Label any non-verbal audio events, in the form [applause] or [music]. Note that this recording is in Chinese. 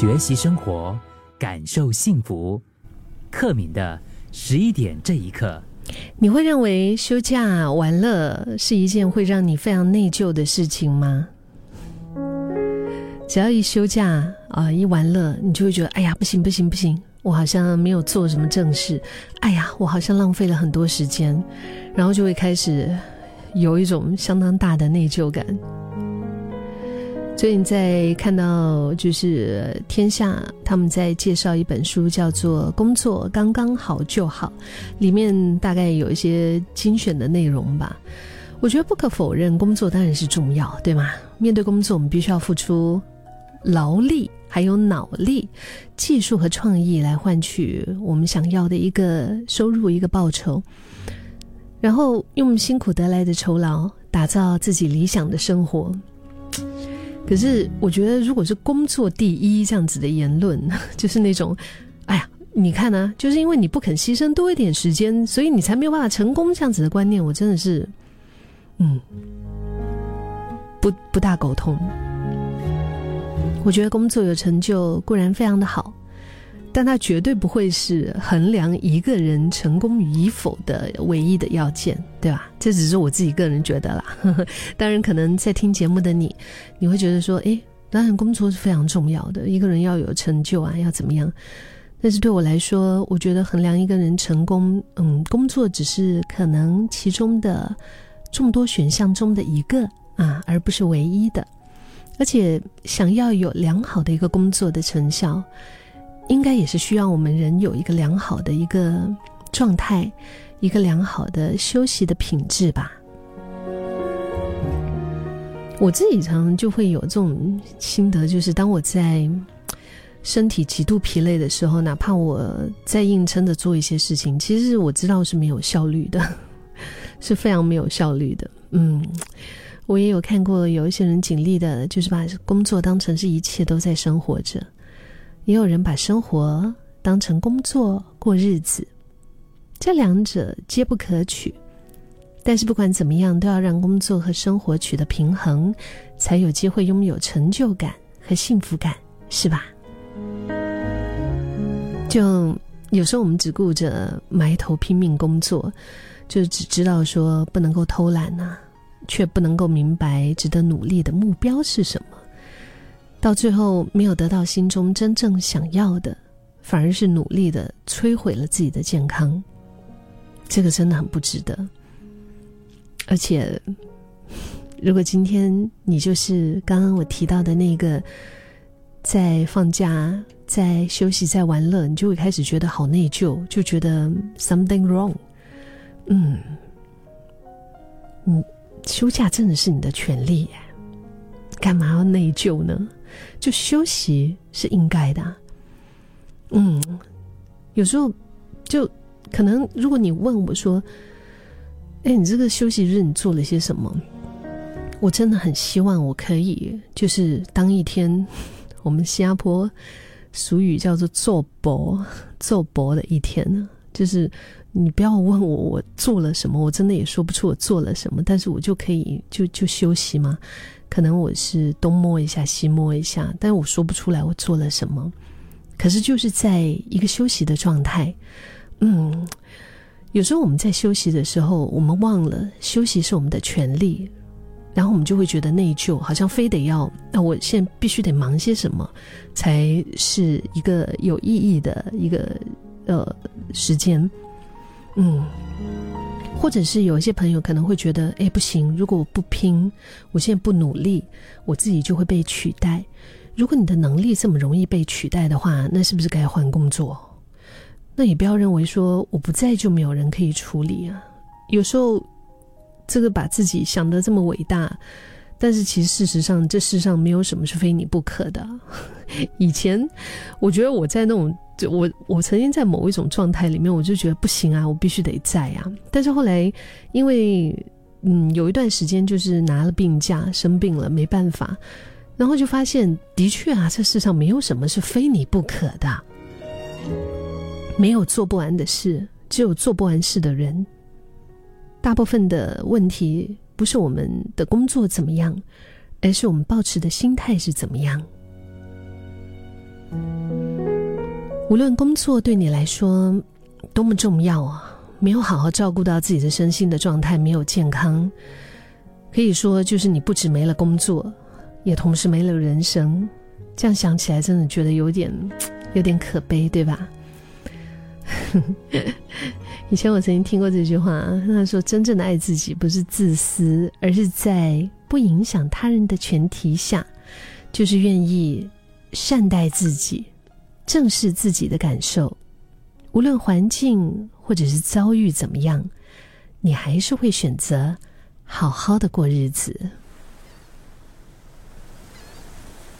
学习生活，感受幸福。克敏的十一点这一刻，你会认为休假玩乐是一件会让你非常内疚的事情吗？只要一休假啊，一玩乐，你就会觉得，哎呀，不行不行不行，我好像没有做什么正事，哎呀，我好像浪费了很多时间，然后就会开始有一种相当大的内疚感。最近在看到就是天下他们在介绍一本书，叫做《工作刚刚好就好》，里面大概有一些精选的内容吧。我觉得不可否认，工作当然是重要，对吗？面对工作，我们必须要付出劳力、还有脑力、技术和创意来换取我们想要的一个收入、一个报酬，然后用辛苦得来的酬劳打造自己理想的生活。可是，我觉得如果是工作第一这样子的言论，[laughs] 就是那种，哎呀，你看呢，就是因为你不肯牺牲多一点时间，所以你才没有办法成功这样子的观念，我真的是，嗯，不不大苟同。我觉得工作有成就固然非常的好。但它绝对不会是衡量一个人成功与否的唯一的要件，对吧？这只是我自己个人觉得啦。[laughs] 当然，可能在听节目的你，你会觉得说，诶，当然工作是非常重要的，一个人要有成就啊，要怎么样？但是对我来说，我觉得衡量一个人成功，嗯，工作只是可能其中的众多选项中的一个啊，而不是唯一的。而且，想要有良好的一个工作的成效。应该也是需要我们人有一个良好的一个状态，一个良好的休息的品质吧。我自己常常就会有这种心得，就是当我在身体极度疲累的时候，哪怕我在硬撑着做一些事情，其实我知道是没有效率的，[laughs] 是非常没有效率的。嗯，我也有看过有一些人尽力的，就是把工作当成是一切都在生活着。也有人把生活当成工作过日子，这两者皆不可取。但是不管怎么样，都要让工作和生活取得平衡，才有机会拥有成就感和幸福感，是吧？就有时候我们只顾着埋头拼命工作，就只知道说不能够偷懒呐，却不能够明白值得努力的目标是什么。到最后没有得到心中真正想要的，反而是努力的摧毁了自己的健康。这个真的很不值得。而且，如果今天你就是刚刚我提到的那个，在放假、在休息、在玩乐，你就会开始觉得好内疚，就觉得 something wrong。嗯，你，休假真的是你的权利，干嘛要内疚呢？就休息是应该的，嗯，有时候就可能，如果你问我说：“哎，你这个休息日你做了些什么？”我真的很希望我可以就是当一天我们新加坡俗语叫做“做薄做薄”的一天呢。就是你不要问我我做了什么，我真的也说不出我做了什么，但是我就可以就就休息吗？可能我是东摸一下西摸一下，但我说不出来我做了什么。可是就是在一个休息的状态，嗯，有时候我们在休息的时候，我们忘了休息是我们的权利，然后我们就会觉得内疚，好像非得要那我现在必须得忙些什么，才是一个有意义的一个呃时间，嗯。或者是有一些朋友可能会觉得，哎，不行，如果我不拼，我现在不努力，我自己就会被取代。如果你的能力这么容易被取代的话，那是不是该换工作？那也不要认为说我不在就没有人可以处理啊。有时候，这个把自己想得这么伟大。但是其实事实上，这世上没有什么是非你不可的。以前，我觉得我在那种，我我曾经在某一种状态里面，我就觉得不行啊，我必须得在啊。但是后来，因为嗯有一段时间就是拿了病假，生病了没办法，然后就发现的确啊，这世上没有什么是非你不可的，没有做不完的事，只有做不完事的人。大部分的问题。不是我们的工作怎么样，而是我们保持的心态是怎么样。无论工作对你来说多么重要啊，没有好好照顾到自己的身心的状态，没有健康，可以说就是你不止没了工作，也同时没了人生。这样想起来，真的觉得有点 [tsk] 有点可悲，对吧？[laughs] 以前我曾经听过这句话，他说：“真正的爱自己，不是自私，而是在不影响他人的前提下，就是愿意善待自己。”正视自己的感受，无论环境或者是遭遇怎么样，你还是会选择好好的过日子。